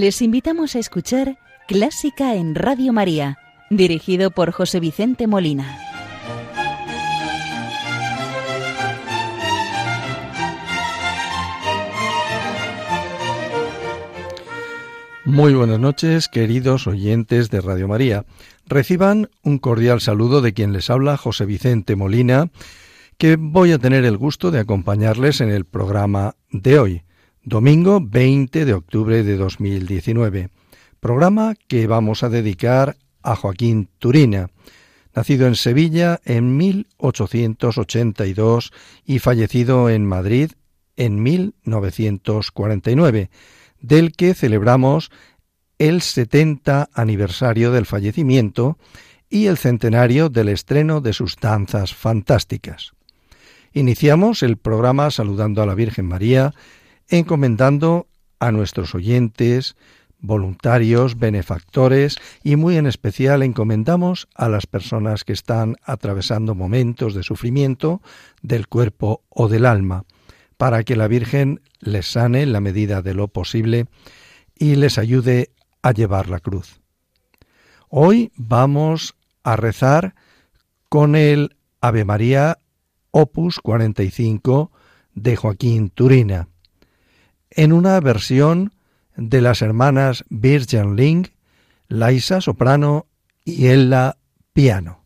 Les invitamos a escuchar Clásica en Radio María, dirigido por José Vicente Molina. Muy buenas noches, queridos oyentes de Radio María. Reciban un cordial saludo de quien les habla, José Vicente Molina, que voy a tener el gusto de acompañarles en el programa de hoy domingo 20 de octubre de 2019, programa que vamos a dedicar a Joaquín Turina, nacido en Sevilla en 1882 y fallecido en Madrid en 1949, del que celebramos el 70 aniversario del fallecimiento y el centenario del estreno de sus danzas fantásticas. Iniciamos el programa saludando a la Virgen María encomendando a nuestros oyentes, voluntarios, benefactores y muy en especial encomendamos a las personas que están atravesando momentos de sufrimiento del cuerpo o del alma, para que la Virgen les sane en la medida de lo posible y les ayude a llevar la cruz. Hoy vamos a rezar con el Ave María Opus 45 de Joaquín Turina en una versión de las hermanas Virgin Ling, Laisa soprano y Ella piano.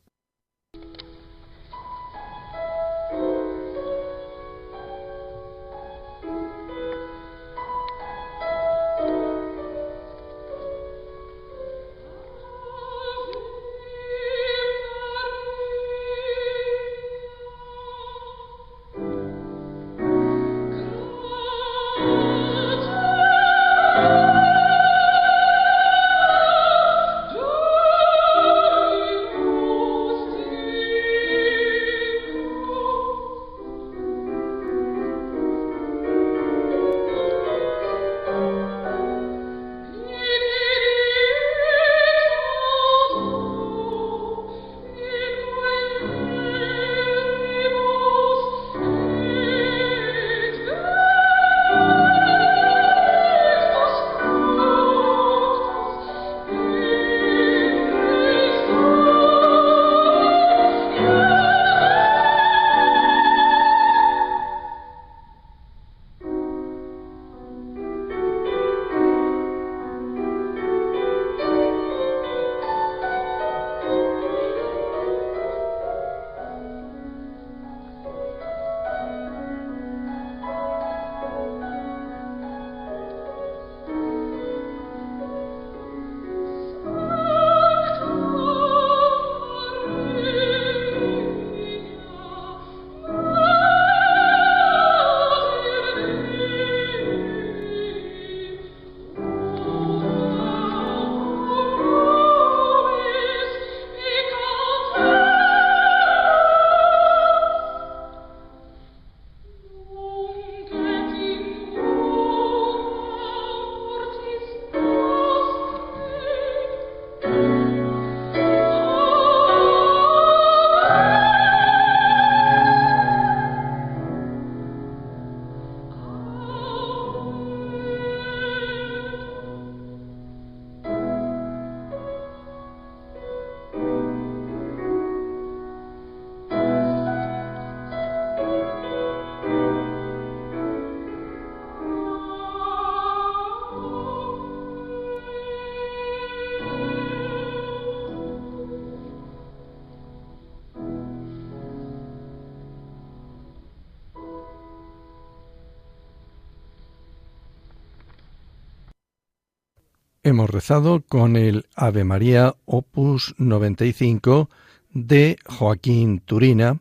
Hemos rezado con el Ave María Opus 95 de Joaquín Turina,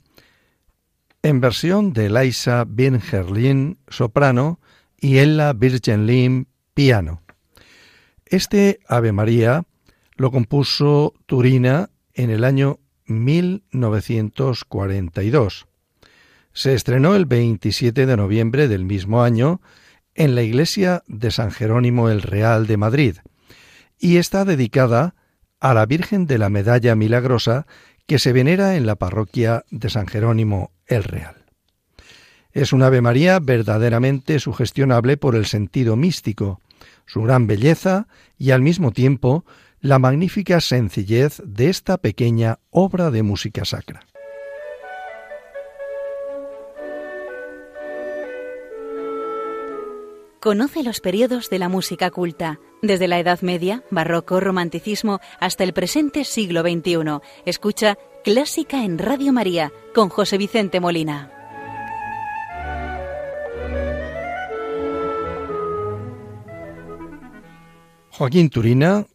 en versión de Laisa Birgerlin soprano y Ella Virgenlin piano. Este Ave María lo compuso Turina en el año 1942. Se estrenó el 27 de noviembre del mismo año en la iglesia de San Jerónimo el Real de Madrid y está dedicada a la Virgen de la Medalla Milagrosa que se venera en la parroquia de San Jerónimo el Real. Es un Ave María verdaderamente sugestionable por el sentido místico. su gran belleza y al mismo tiempo la magnífica sencillez de esta pequeña obra de música sacra. Conoce los periodos de la música culta, desde la Edad Media, Barroco, Romanticismo, hasta el presente siglo XXI. Escucha Clásica en Radio María con José Vicente Molina. Joaquín Turina,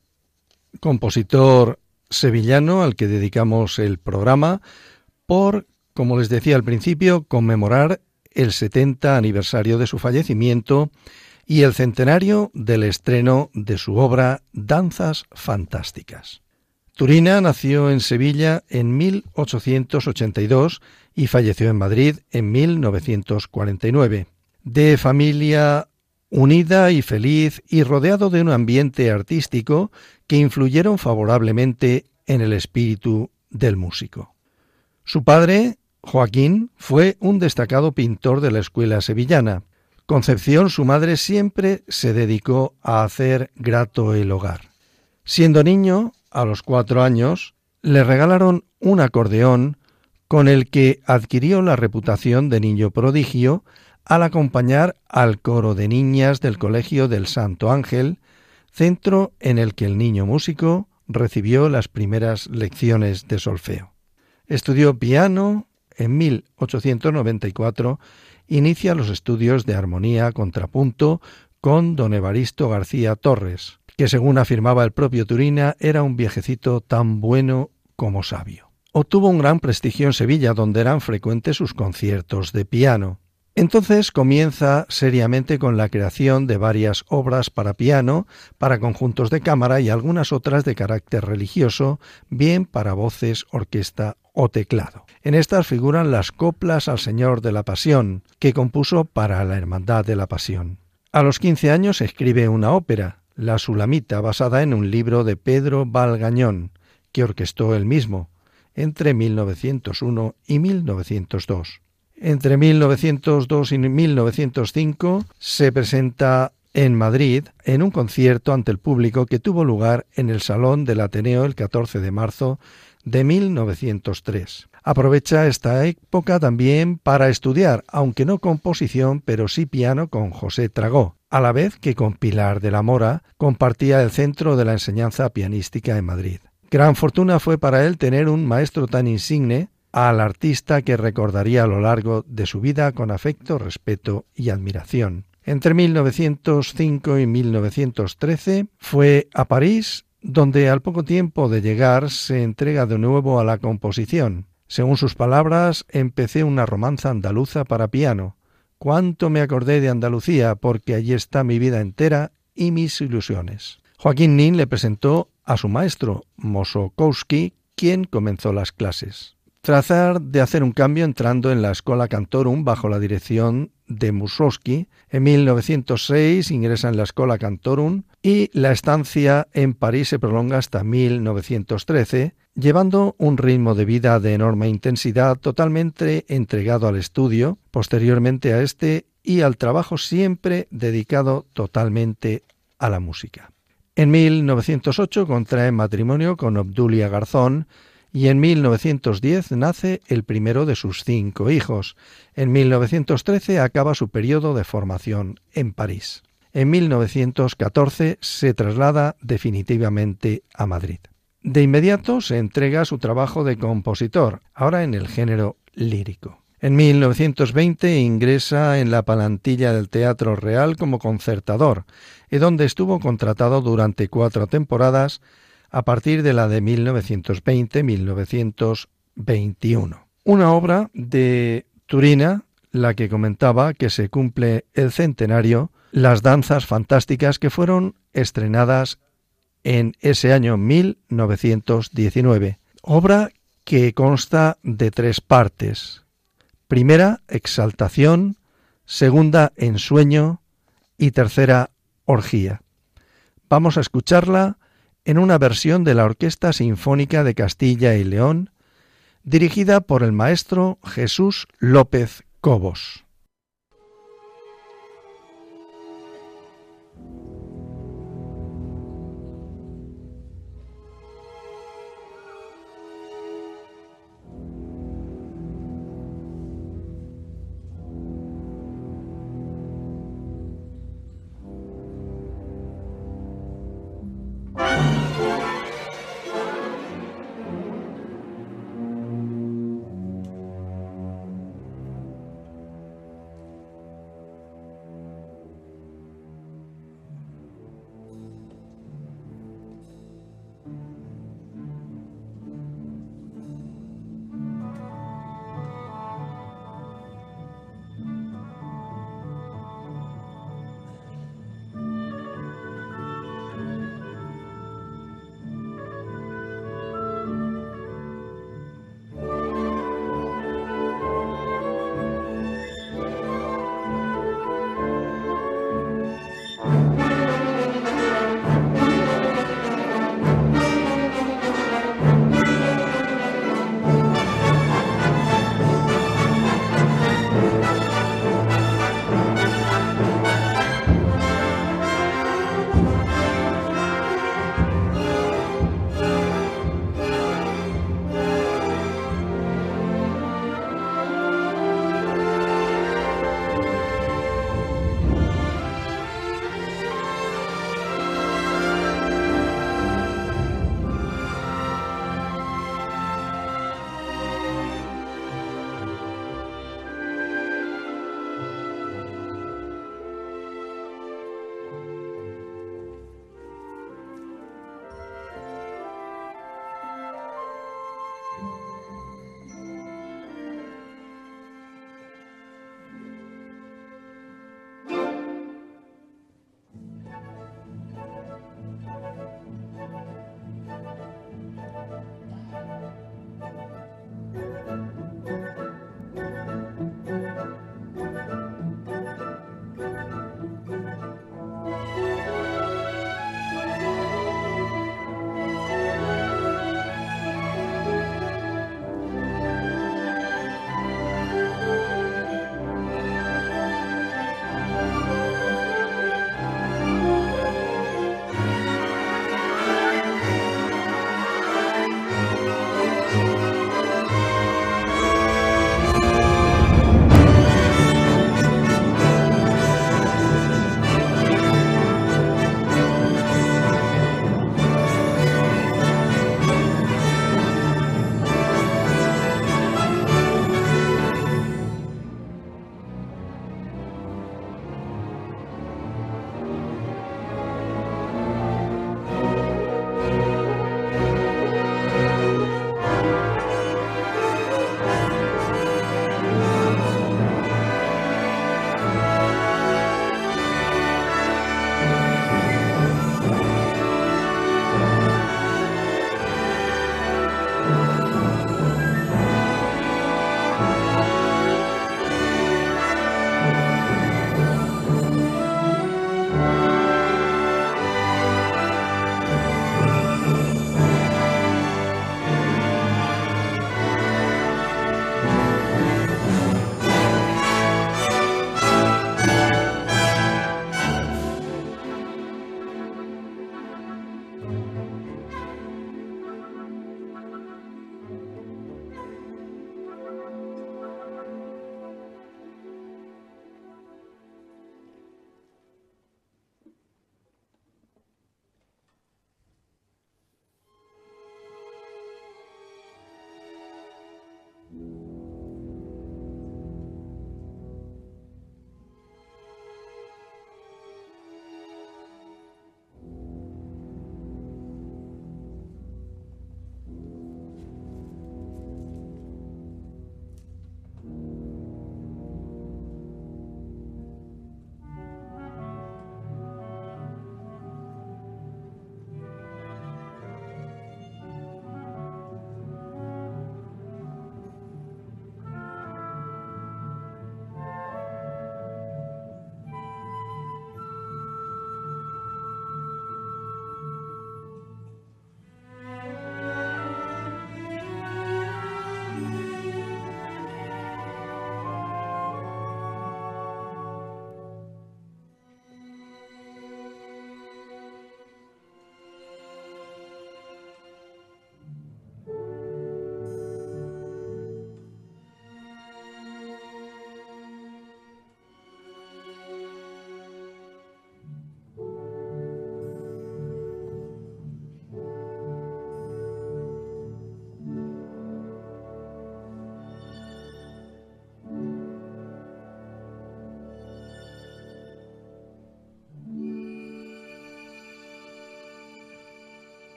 compositor sevillano al que dedicamos el programa por, como les decía al principio, conmemorar el 70 aniversario de su fallecimiento y el centenario del estreno de su obra Danzas Fantásticas. Turina nació en Sevilla en 1882 y falleció en Madrid en 1949. De familia unida y feliz y rodeado de un ambiente artístico que influyeron favorablemente en el espíritu del músico. Su padre, Joaquín, fue un destacado pintor de la escuela sevillana. Concepción, su madre, siempre se dedicó a hacer grato el hogar. Siendo niño, a los cuatro años, le regalaron un acordeón con el que adquirió la reputación de niño prodigio al acompañar al coro de niñas del Colegio del Santo Ángel, centro en el que el niño músico recibió las primeras lecciones de solfeo. Estudió piano, en 1894 inicia los estudios de armonía contrapunto con don Evaristo García Torres, que según afirmaba el propio Turina era un viejecito tan bueno como sabio. Obtuvo un gran prestigio en Sevilla, donde eran frecuentes sus conciertos de piano. Entonces comienza seriamente con la creación de varias obras para piano, para conjuntos de cámara y algunas otras de carácter religioso, bien para voces, orquesta o teclado. En estas figuran las coplas al Señor de la Pasión, que compuso para la Hermandad de la Pasión. A los quince años escribe una ópera, La Sulamita, basada en un libro de Pedro Valgañón, que orquestó él mismo, entre 1901 y 1902. Entre 1902 y 1905 se presenta en Madrid en un concierto ante el público que tuvo lugar en el Salón del Ateneo el 14 de marzo de 1903. Aprovecha esta época también para estudiar, aunque no composición, pero sí piano con José Tragó, a la vez que con Pilar de la Mora compartía el centro de la enseñanza pianística en Madrid. Gran fortuna fue para él tener un maestro tan insigne al artista que recordaría a lo largo de su vida con afecto, respeto y admiración. Entre 1905 y 1913 fue a París, donde al poco tiempo de llegar se entrega de nuevo a la composición. Según sus palabras, empecé una romanza andaluza para piano. Cuánto me acordé de Andalucía, porque allí está mi vida entera y mis ilusiones. Joaquín Nin le presentó a su maestro, Mosokowski, quien comenzó las clases trazar de hacer un cambio entrando en la Escola Cantorum bajo la dirección de Mussorgsky. En 1906 ingresa en la Escola Cantorum y la estancia en París se prolonga hasta 1913, llevando un ritmo de vida de enorme intensidad totalmente entregado al estudio, posteriormente a este y al trabajo siempre dedicado totalmente a la música. En 1908 contrae matrimonio con Obdulia Garzón, y en 1910 nace el primero de sus cinco hijos. En 1913 acaba su periodo de formación en París. En 1914 se traslada definitivamente a Madrid. De inmediato se entrega su trabajo de compositor, ahora en el género lírico. En 1920 ingresa en la palantilla del Teatro Real como concertador, y donde estuvo contratado durante cuatro temporadas a partir de la de 1920-1921. Una obra de Turina, la que comentaba que se cumple el centenario, las danzas fantásticas que fueron estrenadas en ese año 1919. Obra que consta de tres partes. Primera, exaltación, segunda, ensueño y tercera, orgía. Vamos a escucharla en una versión de la Orquesta Sinfónica de Castilla y León, dirigida por el maestro Jesús López Cobos.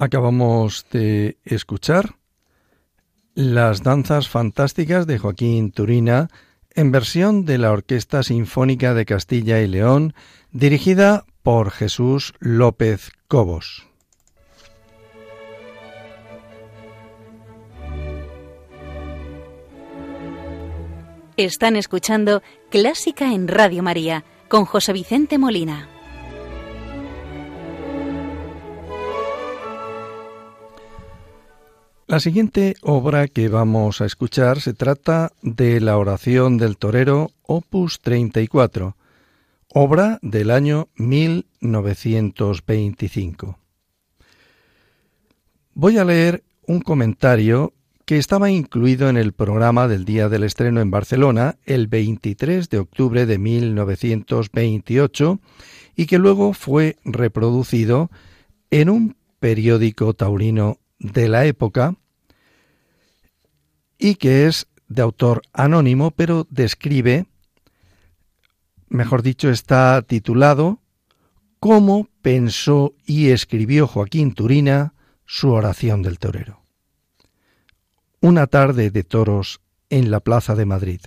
Acabamos de escuchar las danzas fantásticas de Joaquín Turina en versión de la Orquesta Sinfónica de Castilla y León, dirigida por Jesús López Cobos. Están escuchando Clásica en Radio María con José Vicente Molina. La siguiente obra que vamos a escuchar se trata de la oración del torero opus 34, obra del año 1925. Voy a leer un comentario que estaba incluido en el programa del día del estreno en Barcelona el 23 de octubre de 1928 y que luego fue reproducido en un periódico taurino de la época y que es de autor anónimo, pero describe, mejor dicho, está titulado Cómo pensó y escribió Joaquín Turina su oración del torero. Una tarde de toros en la Plaza de Madrid,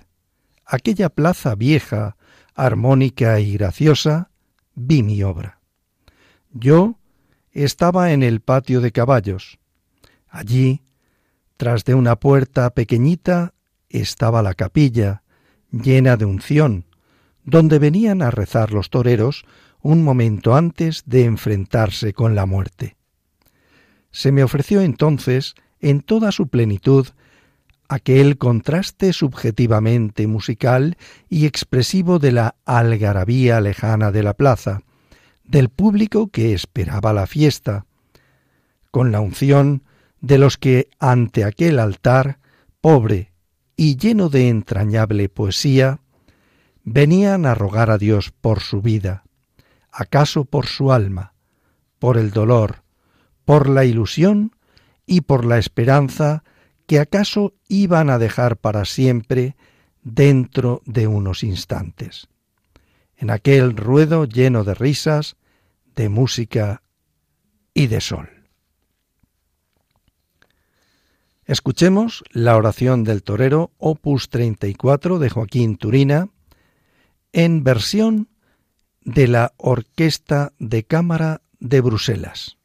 aquella plaza vieja, armónica y graciosa, vi mi obra. Yo estaba en el patio de caballos. Allí tras de una puerta pequeñita estaba la capilla, llena de unción, donde venían a rezar los toreros un momento antes de enfrentarse con la muerte. Se me ofreció entonces, en toda su plenitud, aquel contraste subjetivamente musical y expresivo de la algarabía lejana de la plaza, del público que esperaba la fiesta, con la unción de los que ante aquel altar, pobre y lleno de entrañable poesía, venían a rogar a Dios por su vida, acaso por su alma, por el dolor, por la ilusión y por la esperanza que acaso iban a dejar para siempre dentro de unos instantes. En aquel ruedo lleno de risas, de música y de sol. Escuchemos la oración del torero opus 34 de Joaquín Turina en versión de la Orquesta de Cámara de Bruselas.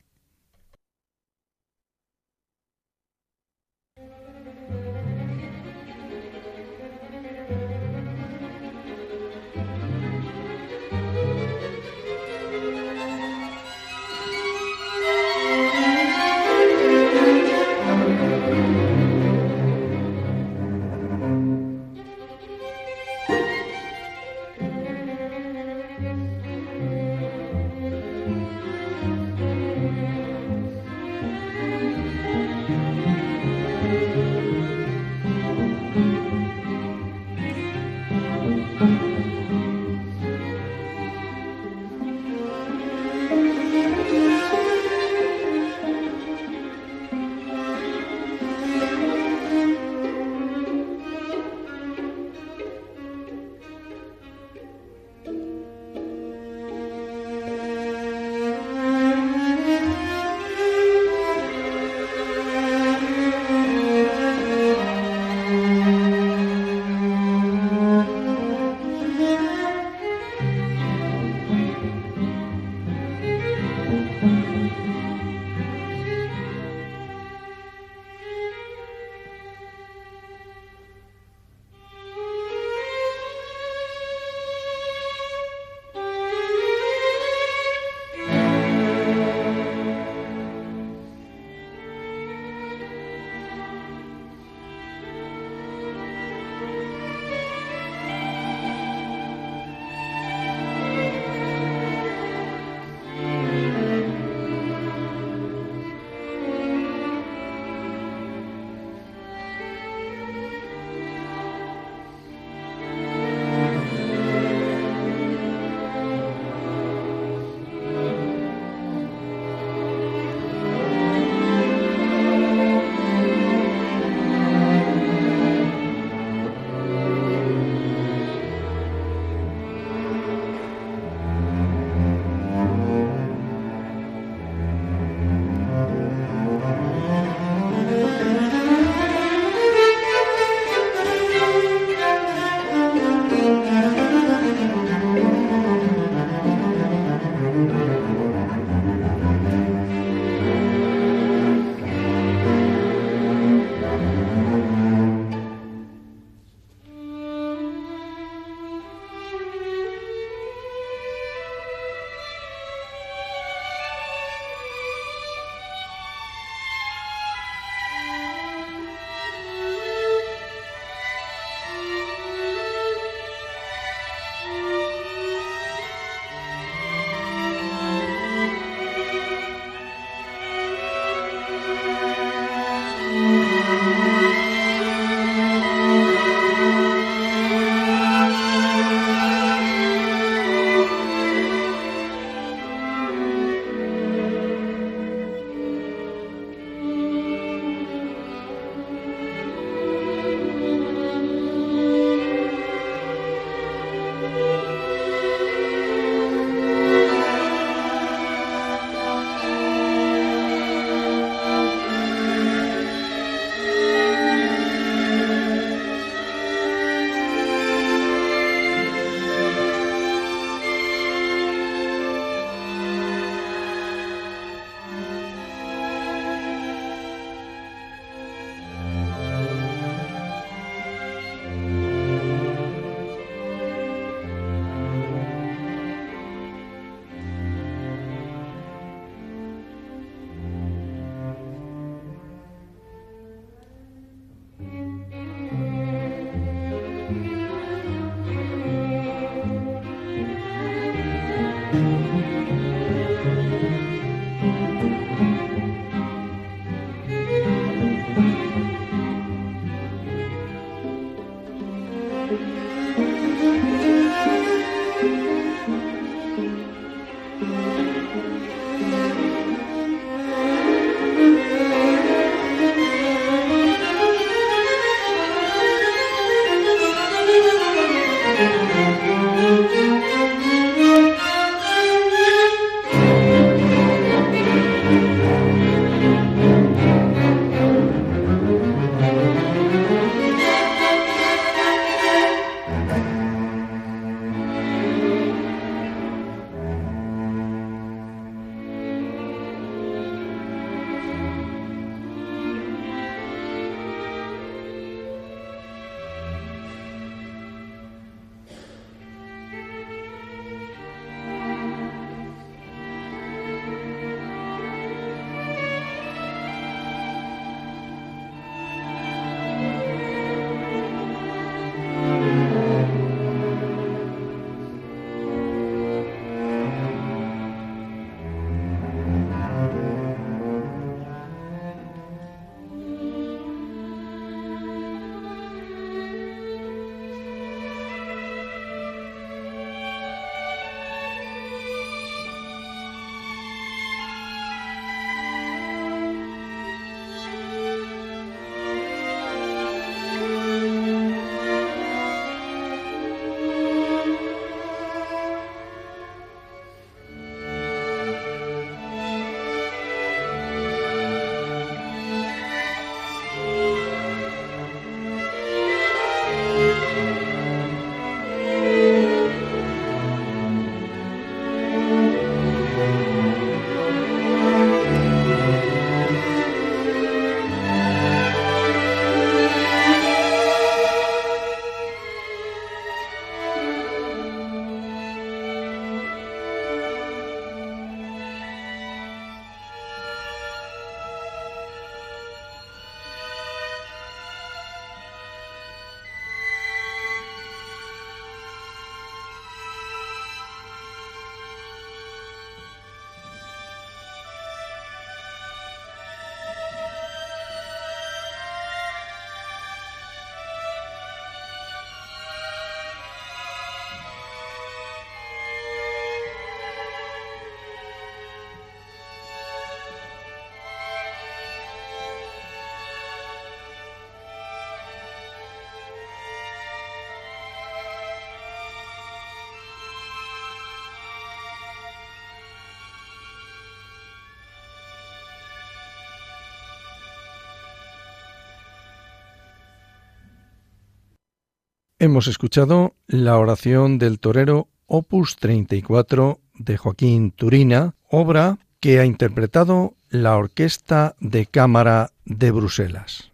Hemos escuchado la oración del torero opus 34 de Joaquín Turina, obra que ha interpretado la Orquesta de Cámara de Bruselas.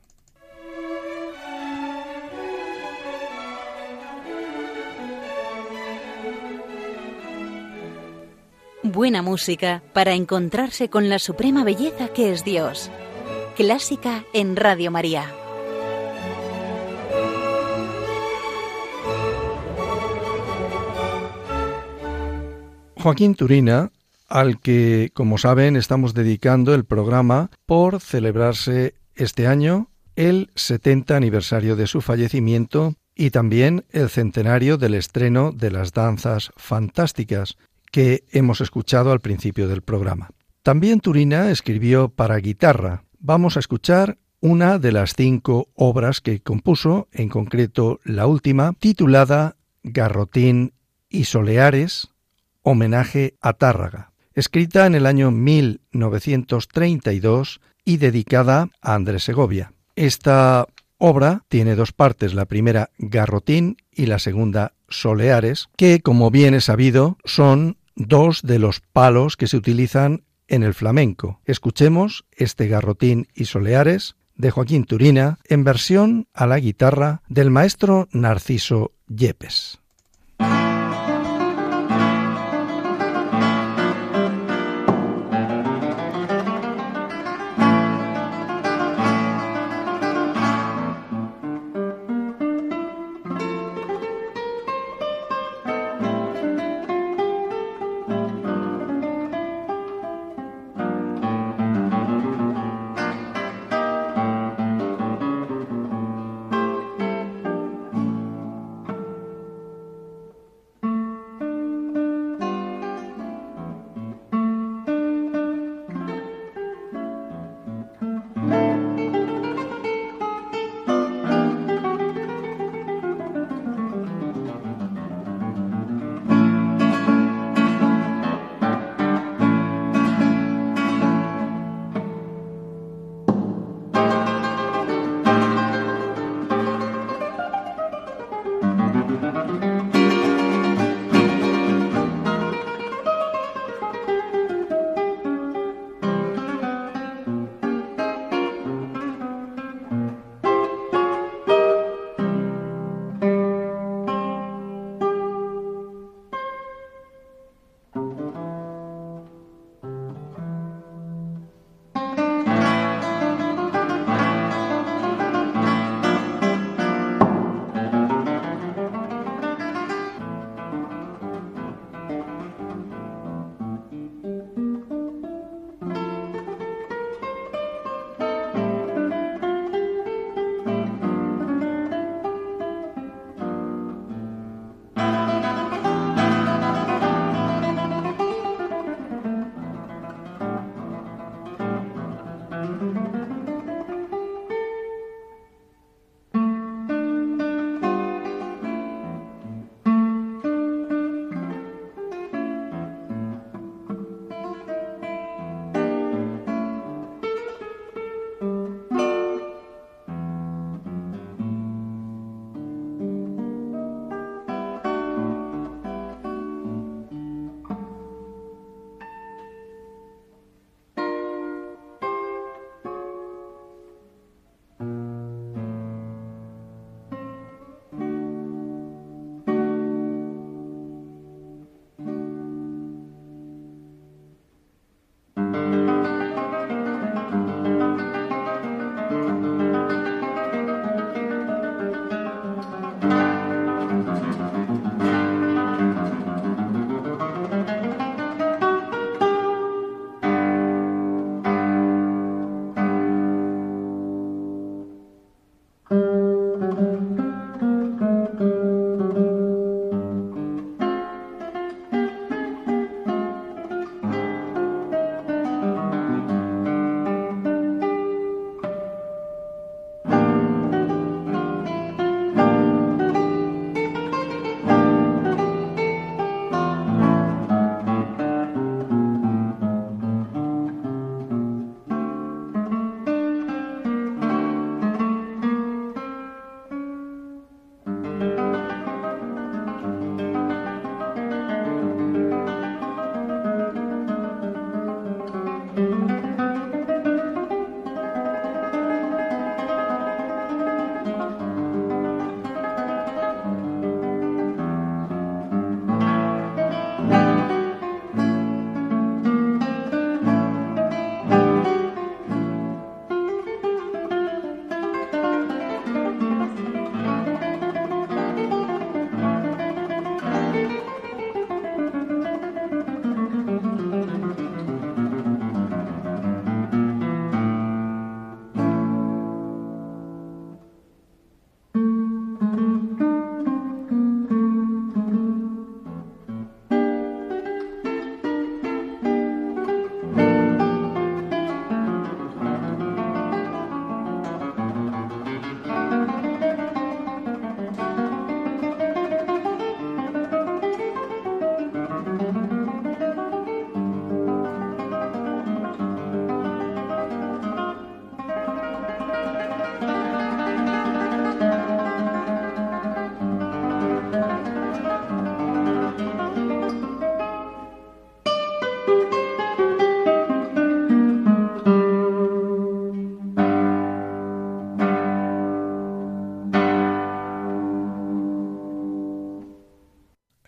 Buena música para encontrarse con la suprema belleza que es Dios. Clásica en Radio María. Joaquín Turina, al que, como saben, estamos dedicando el programa por celebrarse este año el 70 aniversario de su fallecimiento y también el centenario del estreno de las danzas fantásticas que hemos escuchado al principio del programa. También Turina escribió para guitarra. Vamos a escuchar una de las cinco obras que compuso, en concreto la última, titulada Garrotín y Soleares, Homenaje a Tárraga, escrita en el año 1932 y dedicada a Andrés Segovia. Esta obra tiene dos partes, la primera Garrotín y la segunda Soleares, que como bien es sabido son dos de los palos que se utilizan en el flamenco. Escuchemos este Garrotín y Soleares de Joaquín Turina en versión a la guitarra del maestro Narciso Yepes.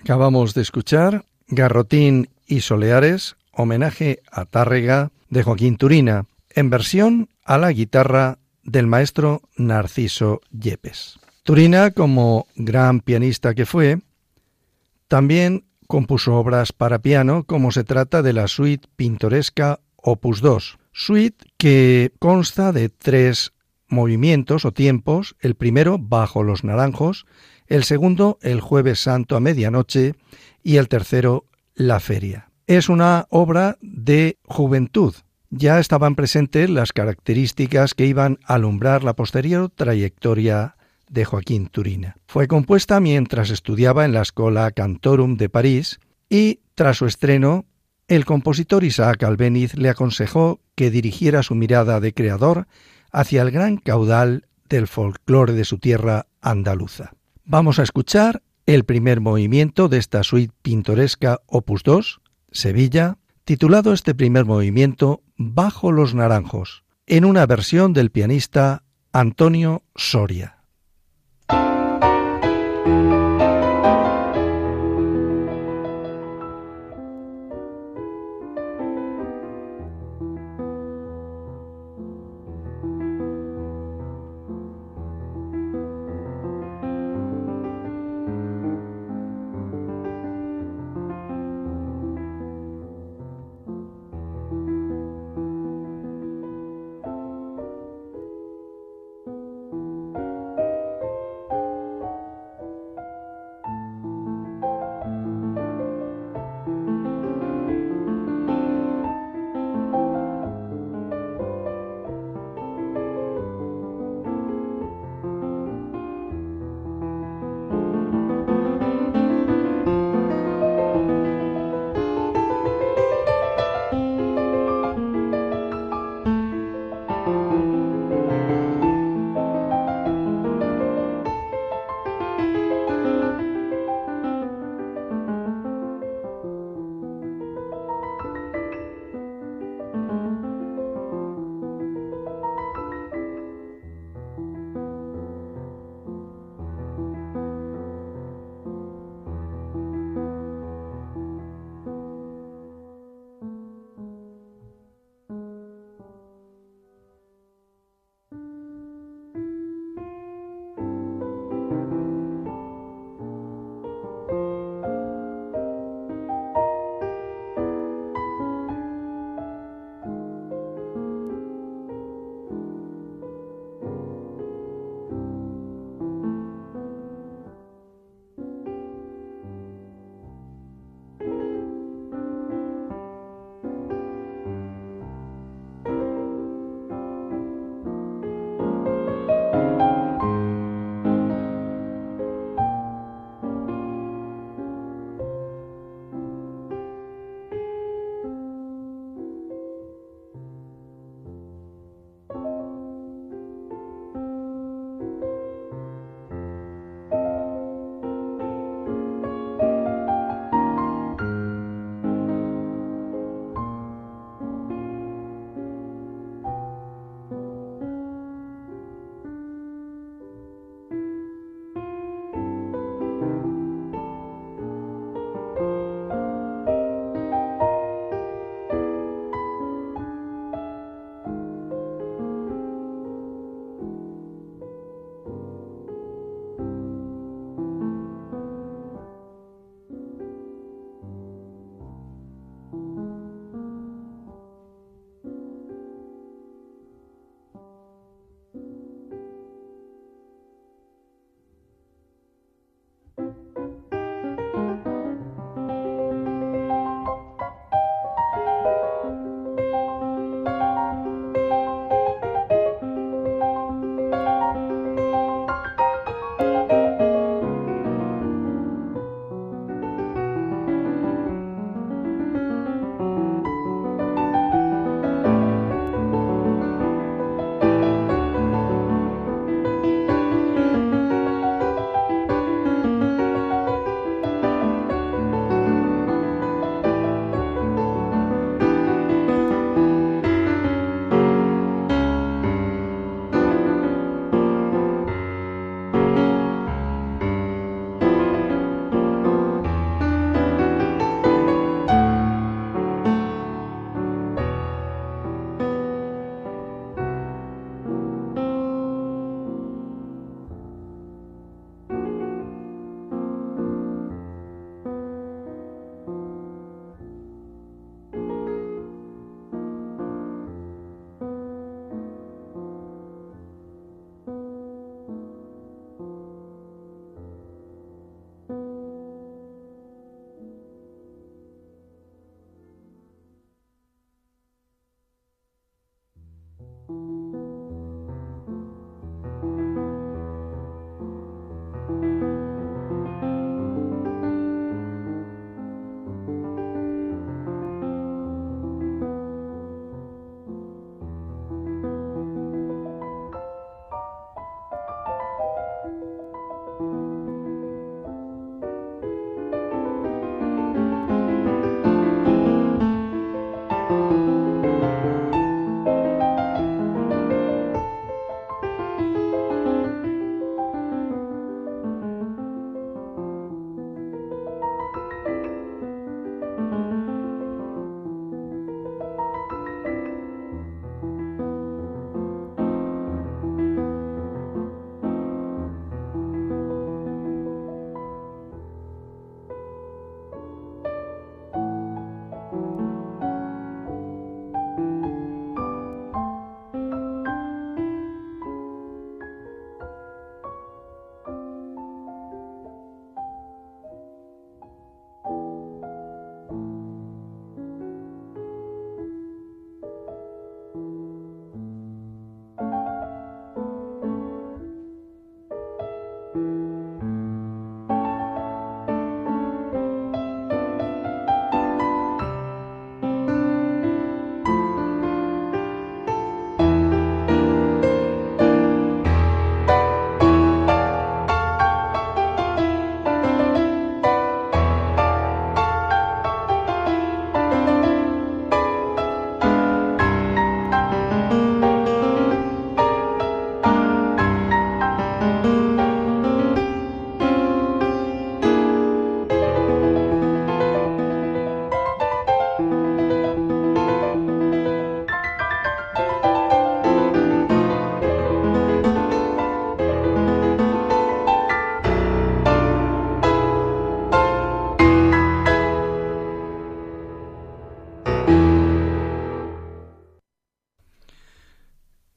Acabamos de escuchar Garrotín y Soleares, homenaje a Tárrega de Joaquín Turina, en versión a la guitarra del maestro Narciso Yepes. Turina, como gran pianista que fue, también compuso obras para piano, como se trata de la suite pintoresca Opus 2, suite que consta de tres movimientos o tiempos, el primero bajo los naranjos, el segundo el jueves santo a medianoche y el tercero la feria. Es una obra de juventud. Ya estaban presentes las características que iban a alumbrar la posterior trayectoria de Joaquín Turina. Fue compuesta mientras estudiaba en la Escola Cantorum de París y, tras su estreno, el compositor Isaac Albeniz le aconsejó que dirigiera su mirada de creador hacia el gran caudal del folclore de su tierra andaluza. Vamos a escuchar el primer movimiento de esta suite pintoresca Opus 2, Sevilla, titulado este primer movimiento Bajo los Naranjos, en una versión del pianista Antonio Soria.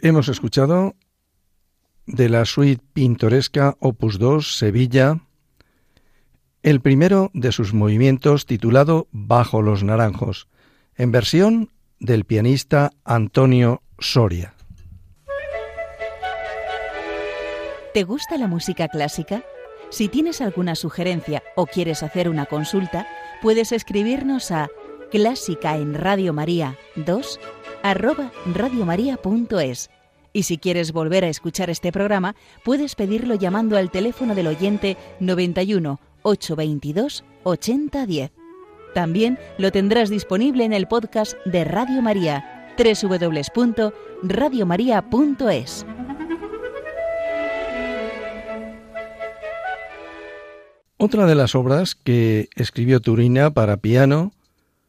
Hemos escuchado de la suite pintoresca Opus 2 Sevilla, el primero de sus movimientos titulado Bajo los Naranjos, en versión del pianista Antonio Soria. ¿Te gusta la música clásica? Si tienes alguna sugerencia o quieres hacer una consulta, puedes escribirnos a clásica en Radio María 2 arroba radiomaria.es. Y si quieres volver a escuchar este programa, puedes pedirlo llamando al teléfono del oyente 91 822 8010. También lo tendrás disponible en el podcast de Radio María, www.radiomaria.es. Otra de las obras que escribió Turina para piano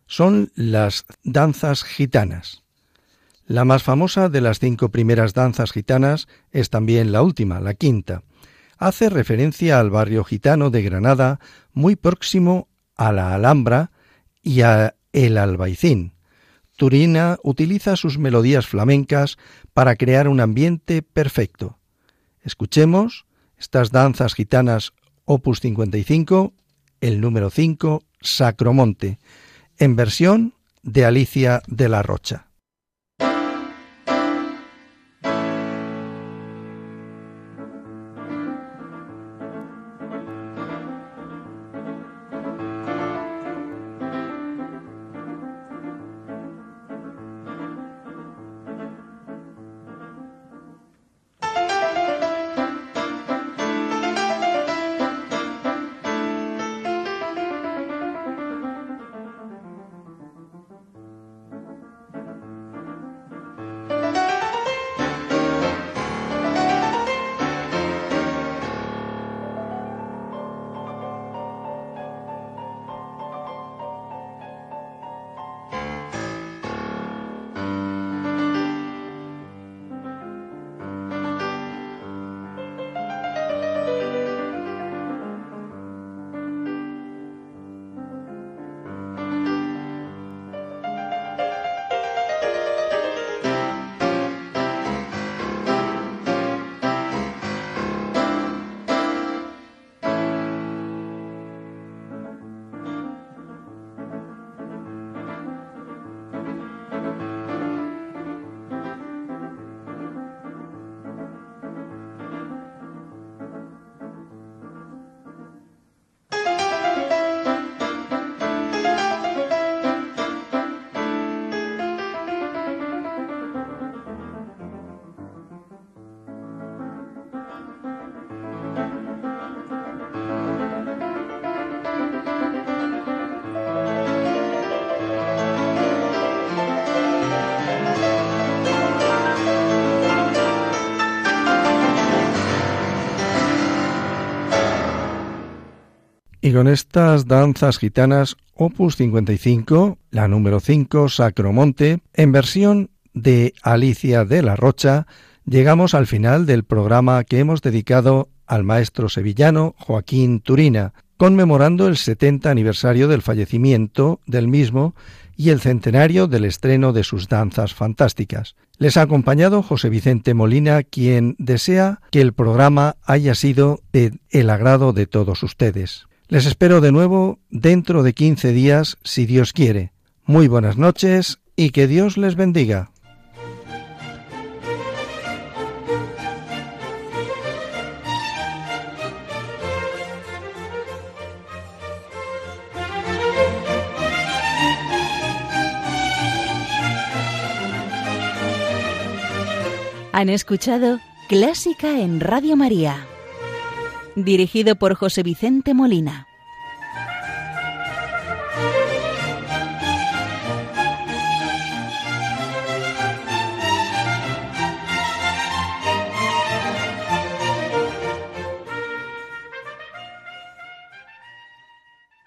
son las danzas gitanas. La más famosa de las cinco primeras danzas gitanas es también la última, la quinta. Hace referencia al barrio gitano de Granada, muy próximo a la Alhambra y a El Albaicín. Turina utiliza sus melodías flamencas para crear un ambiente perfecto. Escuchemos estas danzas gitanas opus 55, el número 5, Sacromonte, en versión de Alicia de la Rocha. Con estas danzas gitanas Opus 55, la número 5, Sacromonte, en versión de Alicia de la Rocha, llegamos al final del programa que hemos dedicado al maestro sevillano Joaquín Turina, conmemorando el 70 aniversario del fallecimiento del mismo y el centenario del estreno de sus danzas fantásticas. Les ha acompañado José Vicente Molina, quien desea que el programa haya sido de el agrado de todos ustedes. Les espero de nuevo dentro de 15 días, si Dios quiere. Muy buenas noches y que Dios les bendiga. Han escuchado Clásica en Radio María dirigido por José Vicente Molina.